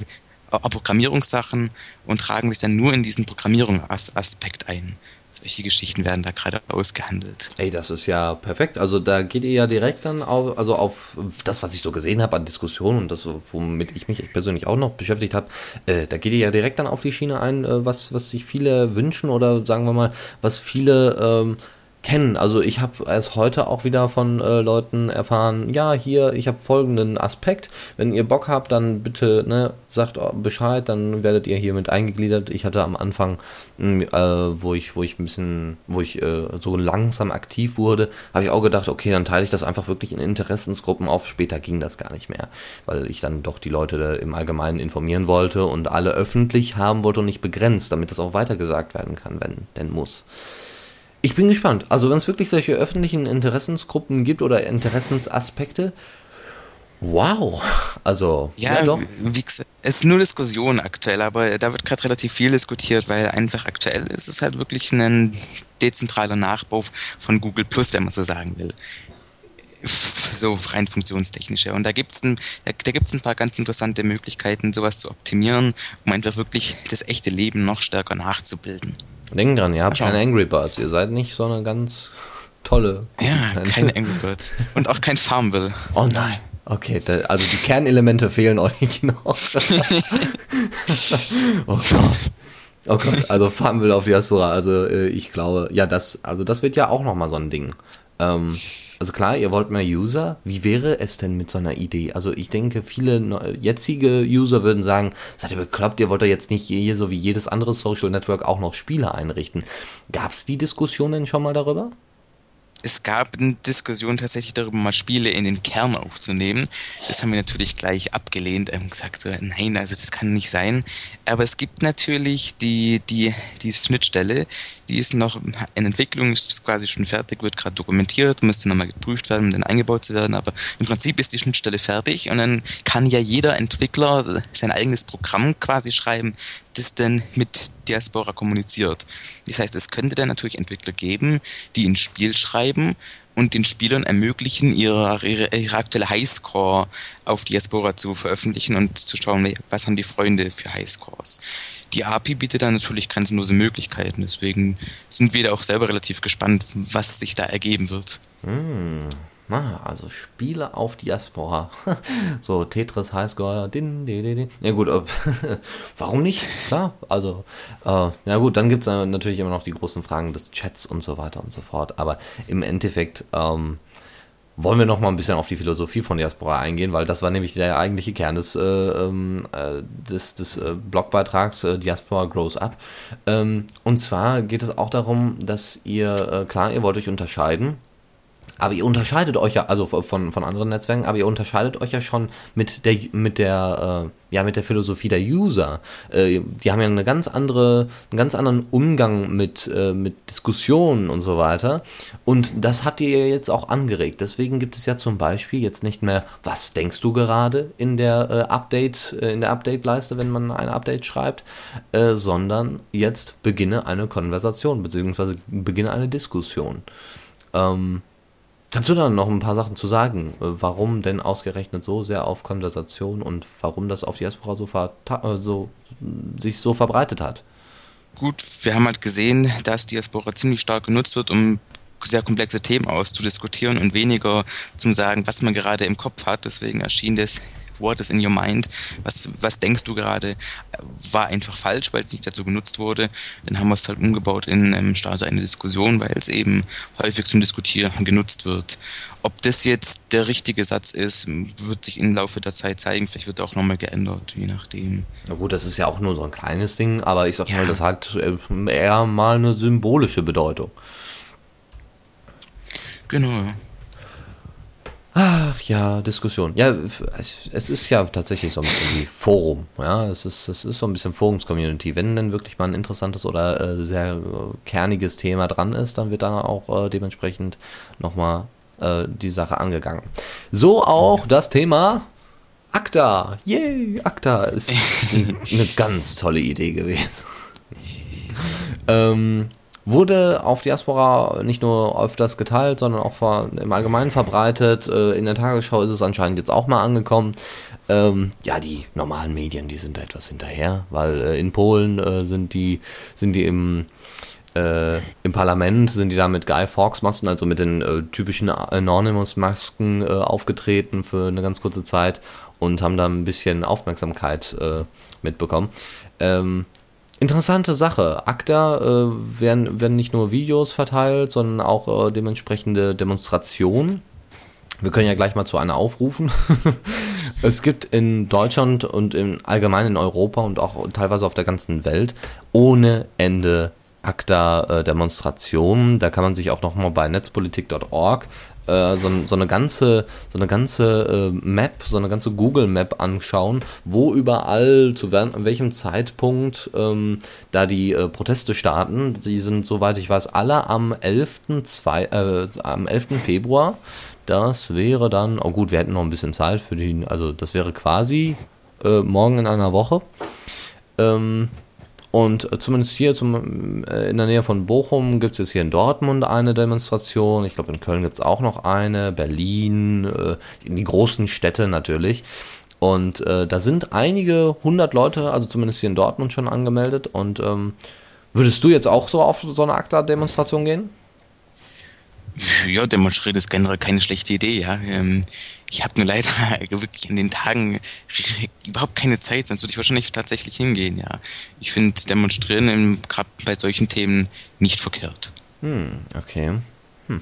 Programmierungssachen und tragen sich dann nur in diesen Programmierungsaspekt ein. Solche Geschichten werden da gerade ausgehandelt. Ey, das ist ja perfekt. Also da geht ihr ja direkt dann auf, also auf das, was ich so gesehen habe an Diskussionen und das, womit ich mich persönlich auch noch beschäftigt habe, äh, da geht ihr ja direkt dann auf die Schiene ein, äh, was, was sich viele wünschen oder sagen wir mal, was viele ähm, kennen. Also ich habe erst heute auch wieder von äh, Leuten erfahren, ja, hier, ich habe folgenden Aspekt. Wenn ihr Bock habt, dann bitte ne, sagt Bescheid, dann werdet ihr hier mit eingegliedert. Ich hatte am Anfang, äh, wo ich, wo ich ein bisschen, wo ich äh, so langsam aktiv wurde, habe ich auch gedacht, okay, dann teile ich das einfach wirklich in Interessensgruppen auf. Später ging das gar nicht mehr, weil ich dann doch die Leute im Allgemeinen informieren wollte und alle öffentlich haben wollte und nicht begrenzt, damit das auch weitergesagt werden kann, wenn denn muss. Ich bin gespannt. Also wenn es wirklich solche öffentlichen Interessensgruppen gibt oder Interessensaspekte, wow. Also ja, ja doch. Wie gesagt, es ist nur Diskussion aktuell, aber da wird gerade relativ viel diskutiert, weil einfach aktuell ist es halt wirklich ein dezentraler Nachbau von Google Plus, wenn man so sagen will so rein funktionstechnische. Und da gibt es ein, da gibt's ein paar ganz interessante Möglichkeiten, sowas zu optimieren, um einfach wirklich das echte Leben noch stärker nachzubilden. Denken dran, ihr habt keine Angry Birds. Ihr seid nicht so eine ganz tolle. Ja, keine Angry Birds. Und auch kein Farmville. Oh nein. Okay, da, also die Kernelemente fehlen euch noch. oh Gott. Oh Gott, also Farmville auf Diaspora. Also äh, ich glaube, ja, das, also das wird ja auch nochmal so ein Ding. Ähm, also klar, ihr wollt mehr User. Wie wäre es denn mit so einer Idee? Also ich denke, viele jetzige User würden sagen, seid ihr bekloppt, ihr wollt doch jetzt nicht hier so wie jedes andere Social Network auch noch Spiele einrichten. Gab es die Diskussionen schon mal darüber? Es gab eine Diskussion tatsächlich darüber, mal Spiele in den Kern aufzunehmen. Das haben wir natürlich gleich abgelehnt und gesagt, so, nein, also das kann nicht sein. Aber es gibt natürlich die, die, die Schnittstelle, die ist noch in Entwicklung, ist quasi schon fertig, wird gerade dokumentiert, müsste nochmal geprüft werden, um dann eingebaut zu werden. Aber im Prinzip ist die Schnittstelle fertig und dann kann ja jeder Entwickler sein eigenes Programm quasi schreiben, das dann mit Diaspora kommuniziert. Das heißt, es könnte dann natürlich Entwickler geben, die ein Spiel schreiben und den Spielern ermöglichen, ihre, ihre, ihre aktuelle Highscore auf Diaspora zu veröffentlichen und zu schauen, was haben die Freunde für Highscores. Die API bietet dann natürlich grenzenlose Möglichkeiten, deswegen sind wir da auch selber relativ gespannt, was sich da ergeben wird. Hm. Ah, also Spiele auf Diaspora. so Tetris Highscore. Din, din, din. Ja gut, äh, warum nicht? Klar, also äh, ja gut, dann gibt es natürlich immer noch die großen Fragen des Chats und so weiter und so fort. Aber im Endeffekt ähm, wollen wir noch mal ein bisschen auf die Philosophie von Diaspora eingehen, weil das war nämlich der eigentliche Kern des, äh, ähm, äh, des, des äh, Blogbeitrags äh, Diaspora Grows Up. Ähm, und zwar geht es auch darum, dass ihr, äh, klar, ihr wollt euch unterscheiden aber ihr unterscheidet euch ja, also von, von anderen Netzwerken, aber ihr unterscheidet euch ja schon mit der, mit der, äh, ja, mit der Philosophie der User. Äh, die haben ja eine ganz andere, einen ganz anderen Umgang mit, äh, mit Diskussionen und so weiter. Und das habt ihr jetzt auch angeregt. Deswegen gibt es ja zum Beispiel jetzt nicht mehr, was denkst du gerade in der äh, Update, äh, in der Update-Leiste, wenn man ein Update schreibt, äh, sondern jetzt beginne eine Konversation, beziehungsweise beginne eine Diskussion. Ähm, Kannst du da noch ein paar Sachen zu sagen? Äh, warum denn ausgerechnet so sehr auf Konversation und warum das auf Diaspora so, äh, so sich so verbreitet hat? Gut, wir haben halt gesehen, dass Diaspora ziemlich stark genutzt wird, um sehr komplexe Themen auszudiskutieren und weniger zum sagen, was man gerade im Kopf hat. Deswegen erschien das what is in your mind, was, was denkst du gerade, war einfach falsch, weil es nicht dazu genutzt wurde. Dann haben wir es halt umgebaut in ähm, Starter eine Diskussion, weil es eben häufig zum Diskutieren genutzt wird. Ob das jetzt der richtige Satz ist, wird sich im Laufe der Zeit zeigen. Vielleicht wird auch nochmal geändert, je nachdem. Na gut, das ist ja auch nur so ein kleines Ding, aber ich sag ja. mal, das hat äh, eher mal eine symbolische Bedeutung. Genau. Ach ja, Diskussion. Ja, es ist ja tatsächlich so ein bisschen wie Forum. Ja, es ist, es ist so ein bisschen Forums-Community. Wenn denn wirklich mal ein interessantes oder äh, sehr äh, kerniges Thema dran ist, dann wird da auch äh, dementsprechend nochmal äh, die Sache angegangen. So auch das Thema ACTA. Yay, ACTA ist eine ganz tolle Idee gewesen. ähm, wurde auf Diaspora nicht nur öfters geteilt, sondern auch vor, im Allgemeinen verbreitet. Äh, in der Tagesschau ist es anscheinend jetzt auch mal angekommen. Ähm, ja, die normalen Medien, die sind da etwas hinterher, weil äh, in Polen äh, sind die sind die im äh, im Parlament sind die da mit Guy Fawkes Masken, also mit den äh, typischen Anonymous Masken äh, aufgetreten für eine ganz kurze Zeit und haben da ein bisschen Aufmerksamkeit mitbekommen. Ähm, Interessante Sache. ACTA äh, werden, werden nicht nur Videos verteilt, sondern auch äh, dementsprechende Demonstrationen. Wir können ja gleich mal zu einer aufrufen. es gibt in Deutschland und im allgemein in Europa und auch teilweise auf der ganzen Welt ohne Ende ACTA-Demonstrationen. Da kann man sich auch nochmal bei netzpolitik.org äh, so, so, eine ganze, so eine ganze äh, Map, so eine ganze Google Map anschauen, wo überall, zu welchem Zeitpunkt ähm, da die äh, Proteste starten. Die sind, soweit ich weiß, alle am 11. Zwei, äh, am 11. Februar. Das wäre dann, oh gut, wir hätten noch ein bisschen Zeit für die, also das wäre quasi äh, morgen in einer Woche. Ähm, und zumindest hier zum, äh, in der Nähe von Bochum gibt es jetzt hier in Dortmund eine Demonstration. Ich glaube, in Köln gibt es auch noch eine. Berlin, äh, die großen Städte natürlich. Und äh, da sind einige hundert Leute, also zumindest hier in Dortmund schon angemeldet. Und ähm, würdest du jetzt auch so auf so eine ACTA-Demonstration gehen? Ja, demonstrieren ist generell keine schlechte Idee, ja. Ähm, ich habe nur leider wirklich in den Tagen überhaupt keine Zeit, sonst würde ich wahrscheinlich tatsächlich hingehen, ja. Ich finde Demonstrieren gerade bei solchen Themen nicht verkehrt. Hm, okay. Hm.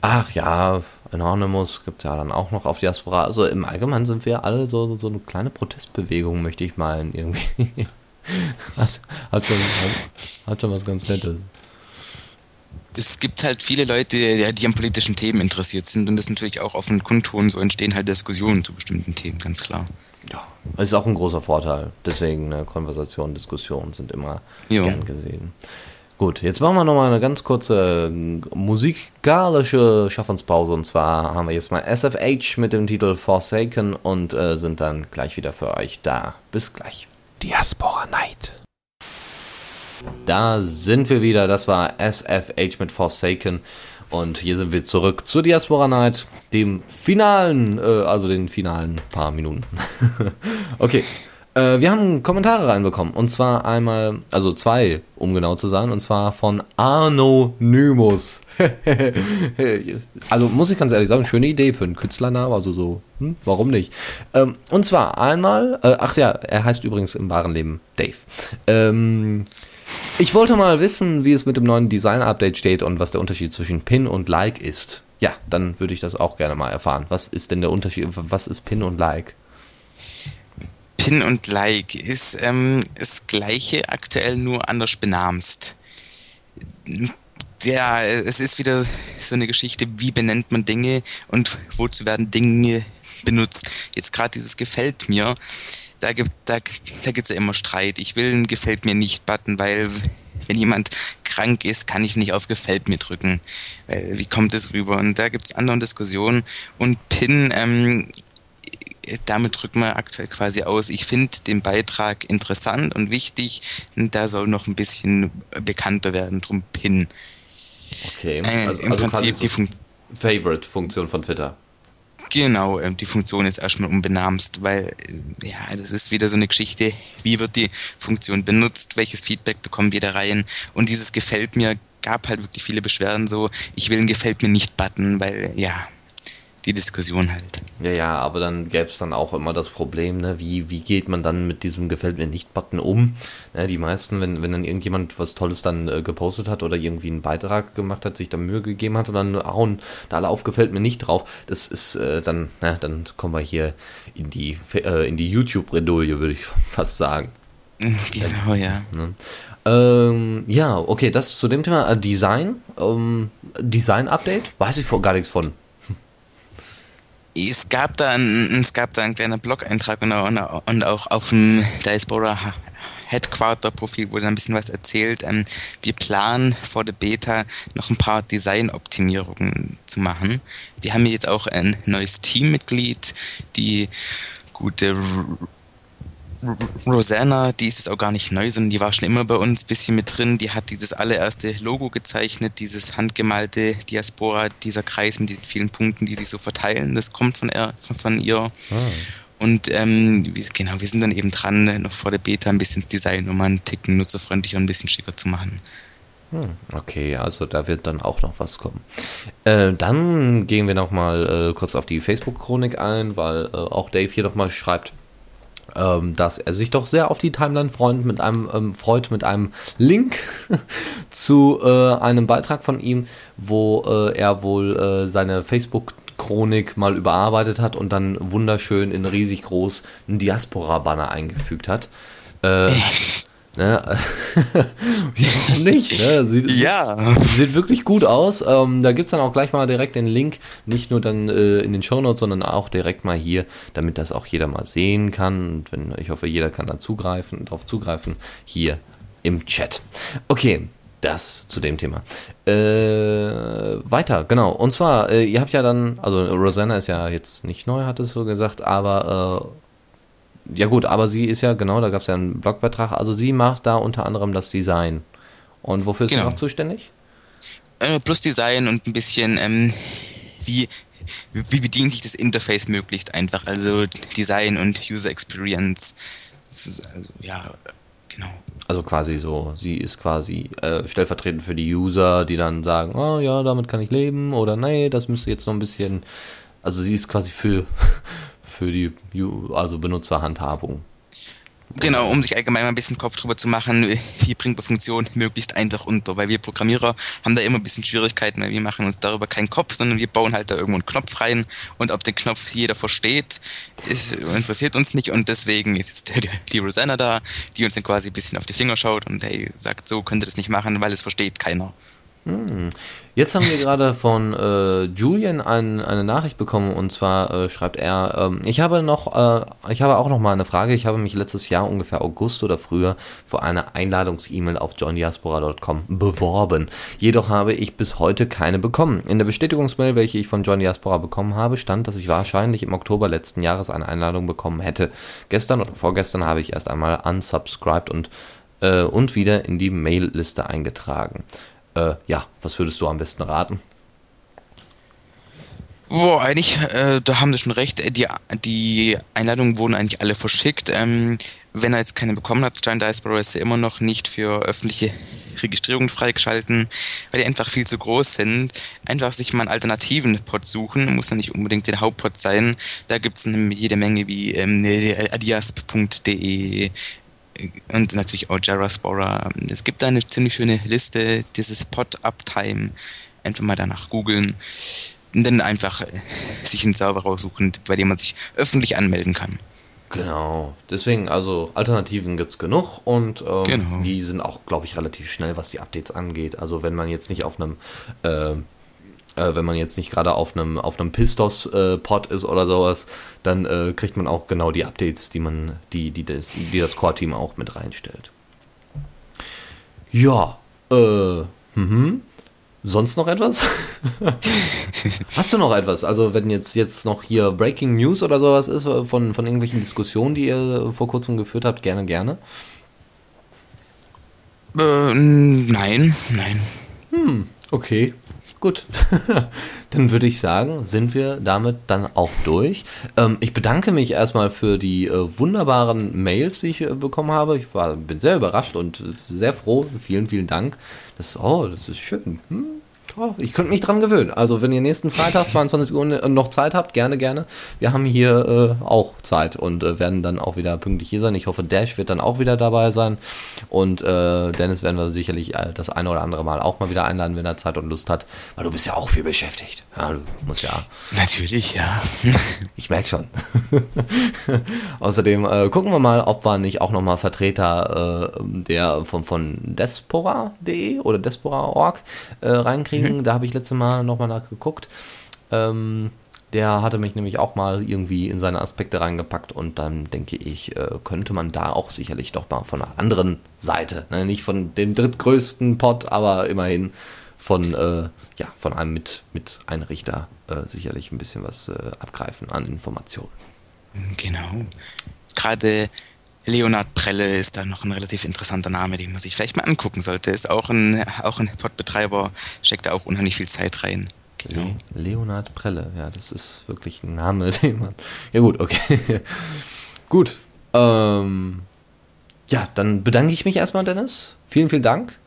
Ach ja, Anonymous gibt es ja dann auch noch auf Diaspora. Also im Allgemeinen sind wir alle so, so eine kleine Protestbewegung, möchte ich meinen, irgendwie. hat, hat, schon, hat, hat schon was ganz Nettes es gibt halt viele Leute, die, die an politischen Themen interessiert sind und das natürlich auch auf den Kundtun so entstehen halt Diskussionen zu bestimmten Themen, ganz klar. Ja, das ist auch ein großer Vorteil. Deswegen ne, Konversationen, Diskussionen sind immer jo. gern gesehen. Gut, jetzt machen wir nochmal eine ganz kurze musikalische Schaffenspause und zwar haben wir jetzt mal SFH mit dem Titel Forsaken und äh, sind dann gleich wieder für euch da. Bis gleich. Diaspora Night. Da sind wir wieder. Das war SFH mit Forsaken. Und hier sind wir zurück zur Diaspora Night, dem finalen, äh, also den finalen paar Minuten. okay. Äh, wir haben Kommentare reinbekommen. Und zwar einmal, also zwei, um genau zu sein. Und zwar von Anonymus. also muss ich ganz ehrlich sagen, schöne Idee für einen Künstlernamen. Also so, hm, warum nicht? Ähm, und zwar einmal, äh, ach ja, er heißt übrigens im wahren Leben Dave. Ähm, ich wollte mal wissen, wie es mit dem neuen Design-Update steht und was der Unterschied zwischen Pin und Like ist. Ja, dann würde ich das auch gerne mal erfahren. Was ist denn der Unterschied? Was ist Pin und Like? Pin und Like ist ähm, das gleiche, aktuell nur anders benamst. Ja, es ist wieder so eine Geschichte, wie benennt man Dinge und wozu werden Dinge benutzt. Jetzt gerade dieses gefällt mir da gibt da, da gibt's ja immer Streit. Ich will einen gefällt mir nicht Button, weil wenn jemand krank ist, kann ich nicht auf gefällt mir drücken. Weil, wie kommt es rüber? Und da gibt's andere Diskussionen. Und Pin, ähm, damit drücken wir aktuell quasi aus. Ich finde den Beitrag interessant und wichtig. Da soll noch ein bisschen bekannter werden, drum Pin. Okay. Äh, also, Im also Prinzip die Fun Favorite-Funktion von Twitter. Genau, ähm, die Funktion jetzt erstmal umbenamst, weil äh, ja, das ist wieder so eine Geschichte, wie wird die Funktion benutzt, welches Feedback bekommen wir da rein? Und dieses gefällt mir gab halt wirklich viele Beschwerden so, ich will einen gefällt mir nicht Button, weil ja, die Diskussion halt. Ja, ja, aber dann gäbe es dann auch immer das Problem, ne, wie, wie geht man dann mit diesem Gefällt mir nicht-Button um? Ne, die meisten, wenn, wenn dann irgendjemand was Tolles dann äh, gepostet hat oder irgendwie einen Beitrag gemacht hat, sich da Mühe gegeben hat und dann hauen da alle auf Gefällt mir nicht drauf, das ist äh, dann, ne, dann kommen wir hier in die, äh, in die YouTube-Redolie, würde ich fast sagen. Genau, ja. Ne? Ähm, ja, okay, das zu dem Thema äh, Design. Ähm, Design-Update? Weiß ich vor gar nichts von. Es gab da ein, es gab da einen kleinen Blog-Eintrag und, und, auch auf dem Diaspora Headquarter-Profil wurde ein bisschen was erzählt. Ähm, wir planen vor der Beta noch ein paar Design-Optimierungen zu machen. Wir haben jetzt auch ein neues Teammitglied, die gute Rosanna, die ist jetzt auch gar nicht neu, sondern die war schon immer bei uns ein bisschen mit drin. Die hat dieses allererste Logo gezeichnet, dieses handgemalte Diaspora, dieser Kreis mit diesen vielen Punkten, die sich so verteilen. Das kommt von, er, von ihr. Ah. Und ähm, genau, wir sind dann eben dran, noch vor der Beta ein bisschen das Design um einen Ticken nutzerfreundlicher und ein bisschen schicker zu machen. Hm, okay, also da wird dann auch noch was kommen. Äh, dann gehen wir nochmal äh, kurz auf die Facebook-Chronik ein, weil äh, auch Dave hier nochmal schreibt, ähm, dass er sich doch sehr auf die Timeline freut mit einem, ähm, freut mit einem Link zu äh, einem Beitrag von ihm, wo äh, er wohl äh, seine Facebook-Chronik mal überarbeitet hat und dann wunderschön in riesig groß einen Diaspora-Banner eingefügt hat. Äh, Ne? Nicht? Ne? Sieht, ja. Sieht wirklich gut aus. Ähm, da gibt es dann auch gleich mal direkt den Link, nicht nur dann äh, in den Shownotes, sondern auch direkt mal hier, damit das auch jeder mal sehen kann. Und wenn, ich hoffe, jeder kann da zugreifen, darauf zugreifen, hier im Chat. Okay, das zu dem Thema. Äh, weiter, genau. Und zwar, äh, ihr habt ja dann, also Rosanna ist ja jetzt nicht neu, hat es so gesagt, aber äh, ja gut, aber sie ist ja, genau, da gab es ja einen Blogbeitrag, also sie macht da unter anderem das Design. Und wofür ist genau. sie noch zuständig? Äh, plus Design und ein bisschen, ähm, wie, wie bedient sich das Interface möglichst einfach, also Design und User Experience. Also, ja, genau. Also quasi so, sie ist quasi äh, stellvertretend für die User, die dann sagen, oh ja, damit kann ich leben oder nee, das müsste jetzt noch ein bisschen, also sie ist quasi für für die also Benutzerhandhabung. Genau, um sich allgemein mal ein bisschen Kopf drüber zu machen, wie bringt man Funktionen möglichst einfach unter, weil wir Programmierer haben da immer ein bisschen Schwierigkeiten, weil wir machen uns darüber keinen Kopf, sondern wir bauen halt da irgendwo einen Knopf rein und ob den Knopf jeder versteht, ist, interessiert uns nicht und deswegen ist jetzt die Rosanna da, die uns dann quasi ein bisschen auf die Finger schaut und hey, sagt, so könnt ihr das nicht machen, weil es versteht keiner. Hm. Jetzt haben wir gerade von äh, Julian ein, eine Nachricht bekommen und zwar äh, schreibt er, ähm, ich habe noch, äh, ich habe auch noch mal eine Frage. Ich habe mich letztes Jahr ungefähr August oder früher für eine Einladungs-E-Mail auf johndiaspora.com beworben. Jedoch habe ich bis heute keine bekommen. In der Bestätigungsmail, welche ich von John Diaspora bekommen habe, stand, dass ich wahrscheinlich im Oktober letzten Jahres eine Einladung bekommen hätte. Gestern oder vorgestern habe ich erst einmal unsubscribed und äh, und wieder in die Mail-Liste eingetragen. Äh, ja, was würdest du am besten raten? Boah, eigentlich, äh, da haben sie schon recht. Äh, die, die Einladungen wurden eigentlich alle verschickt. Ähm, wenn er jetzt keine bekommen hat, Giant Diaspora ist er immer noch nicht für öffentliche Registrierung freigeschalten, weil die einfach viel zu groß sind. Einfach sich mal einen alternativen Pod suchen, muss ja nicht unbedingt der Hauptpod sein. Da gibt es jede Menge wie ähm, adiasp.de, und natürlich auch Jaraspora. Es gibt da eine ziemlich schöne Liste, dieses Pod-Uptime. Einfach mal danach googeln und dann einfach äh, sich einen Server raussuchen, bei dem man sich öffentlich anmelden kann. Genau, deswegen, also Alternativen gibt es genug und ähm, genau. die sind auch, glaube ich, relativ schnell, was die Updates angeht. Also wenn man jetzt nicht auf einem äh, äh, wenn man jetzt nicht gerade auf einem auf einem Pistos-Pod äh, ist oder sowas, dann äh, kriegt man auch genau die Updates, die man, die, die das, die das Core-Team auch mit reinstellt. Ja, äh, mhm. Sonst noch etwas? Hast du noch etwas? Also wenn jetzt, jetzt noch hier Breaking News oder sowas ist äh, von, von irgendwelchen Diskussionen, die ihr vor kurzem geführt habt, gerne, gerne. Äh, nein, nein. Hm, okay. Gut, dann würde ich sagen, sind wir damit dann auch durch. Ähm, ich bedanke mich erstmal für die äh, wunderbaren Mails, die ich äh, bekommen habe. Ich war, bin sehr überrascht und sehr froh. Vielen, vielen Dank. Das, oh, das ist schön. Hm? Oh, ich könnte mich dran gewöhnen. Also wenn ihr nächsten Freitag 22 Uhr noch Zeit habt, gerne, gerne. Wir haben hier äh, auch Zeit und äh, werden dann auch wieder pünktlich hier sein. Ich hoffe, Dash wird dann auch wieder dabei sein. Und äh, Dennis werden wir sicherlich äh, das eine oder andere Mal auch mal wieder einladen, wenn er Zeit und Lust hat. Weil du bist ja auch viel beschäftigt. Ja, du musst ja. Natürlich, ja. ich merke schon. Außerdem äh, gucken wir mal, ob wir nicht auch nochmal Vertreter äh, der von, von Despora.de oder Despora.org äh, reinkriegen Mhm. Da habe ich letztes Mal nochmal nachgeguckt. Ähm, der hatte mich nämlich auch mal irgendwie in seine Aspekte reingepackt und dann denke ich, äh, könnte man da auch sicherlich doch mal von einer anderen Seite, ne? nicht von dem drittgrößten Pod, aber immerhin von, äh, ja, von einem mit, mit Einrichter äh, sicherlich ein bisschen was äh, abgreifen an Informationen. Genau. Gerade Leonard Prelle ist da noch ein relativ interessanter Name, den man sich vielleicht mal angucken sollte. Ist auch ein, auch ein Podbetreiber, steckt da auch unheimlich viel Zeit rein. Genau. Leonard Prelle, ja, das ist wirklich ein Name, den man. Ja, gut, okay. gut. Ähm, ja, dann bedanke ich mich erstmal, Dennis. Vielen, vielen Dank,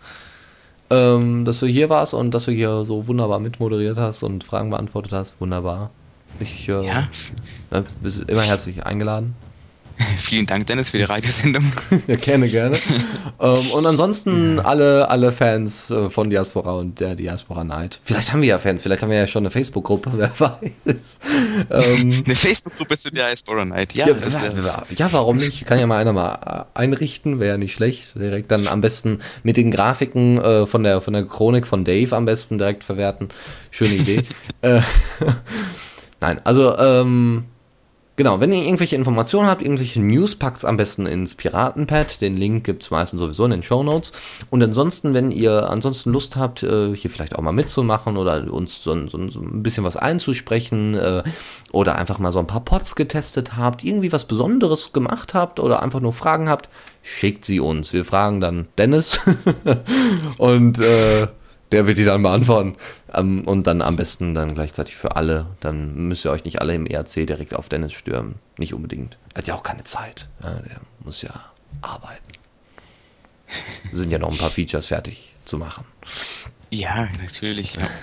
ähm, dass du hier warst und dass du hier so wunderbar mitmoderiert hast und Fragen beantwortet hast. Wunderbar. Ich äh, ja. Ne, bist immer herzlich eingeladen. Vielen Dank, Dennis, für die Radiosendung. ja, gerne, gerne. ähm, und ansonsten alle, alle Fans äh, von Diaspora und der Diaspora Night. Vielleicht haben wir ja Fans, vielleicht haben wir ja schon eine Facebook-Gruppe, wer weiß. Ähm, eine Facebook-Gruppe zu Diaspora Night, ja, ja, das ja, ja, warum nicht? Kann ja mal einer mal äh, einrichten, wäre ja nicht schlecht. Direkt dann am besten mit den Grafiken äh, von, der, von der Chronik von Dave am besten direkt verwerten. Schöne Idee. äh, Nein, also, ähm, Genau, wenn ihr irgendwelche Informationen habt, irgendwelche News, packt am besten ins Piratenpad. Den Link gibt es meistens sowieso in den Show Notes. Und ansonsten, wenn ihr ansonsten Lust habt, äh, hier vielleicht auch mal mitzumachen oder uns so, so, so ein bisschen was einzusprechen äh, oder einfach mal so ein paar Pots getestet habt, irgendwie was Besonderes gemacht habt oder einfach nur Fragen habt, schickt sie uns. Wir fragen dann Dennis und äh, der wird die dann beantworten. Ähm, und dann am besten dann gleichzeitig für alle. Dann müsst ihr euch nicht alle im ERC direkt auf Dennis stürmen. Nicht unbedingt. Er hat ja auch keine Zeit. Ja, der muss ja arbeiten. Sind ja noch ein paar Features fertig zu machen. Ja, natürlich, ja.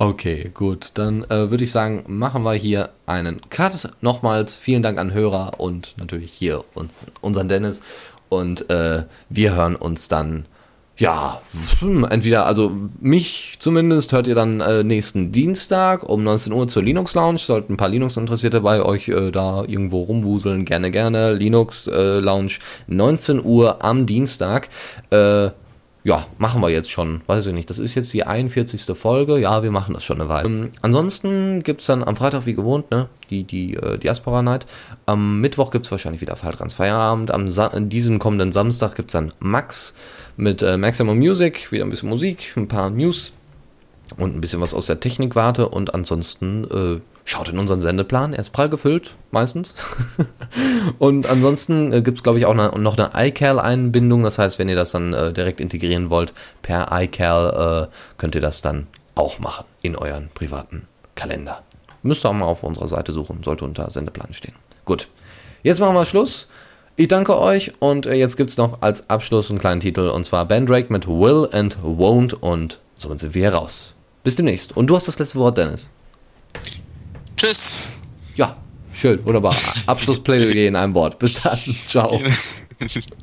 Okay, gut. Dann äh, würde ich sagen, machen wir hier einen Cut. Nochmals vielen Dank an Hörer und natürlich hier und unseren Dennis. Und äh, wir hören uns dann ja, hm, entweder, also mich zumindest hört ihr dann äh, nächsten Dienstag um 19 Uhr zur Linux Lounge. Sollten ein paar Linux-Interessierte bei euch äh, da irgendwo rumwuseln, gerne, gerne. Linux äh, Lounge 19 Uhr am Dienstag. Äh, ja, machen wir jetzt schon. Weiß ich nicht. Das ist jetzt die 41. Folge. Ja, wir machen das schon eine Weile. Ähm, ansonsten gibt es dann am Freitag wie gewohnt, ne? Die, die äh, Diaspora Night. Am Mittwoch gibt es wahrscheinlich wieder Faltrans Feierabend. Am Sa diesen kommenden Samstag gibt es dann Max mit äh, Maximum Music, wieder ein bisschen Musik, ein paar News und ein bisschen was aus der Technik warte und ansonsten äh, schaut in unseren Sendeplan, er ist prall gefüllt, meistens. und ansonsten äh, gibt es, glaube ich, auch eine, noch eine iCal-Einbindung, das heißt, wenn ihr das dann äh, direkt integrieren wollt per iCal, äh, könnt ihr das dann auch machen in euren privaten Kalender. Müsst ihr auch mal auf unserer Seite suchen, sollte unter Sendeplan stehen. Gut, jetzt machen wir Schluss. Ich danke euch und äh, jetzt gibt es noch als Abschluss einen kleinen Titel und zwar Bandrake mit Will and Won't und somit sind wir hier raus. Bis demnächst. Und du hast das letzte Wort, Dennis. Tschüss. Ja, schön, wunderbar. Abschlussplädoyer in einem Wort. Bis dann. Ciao.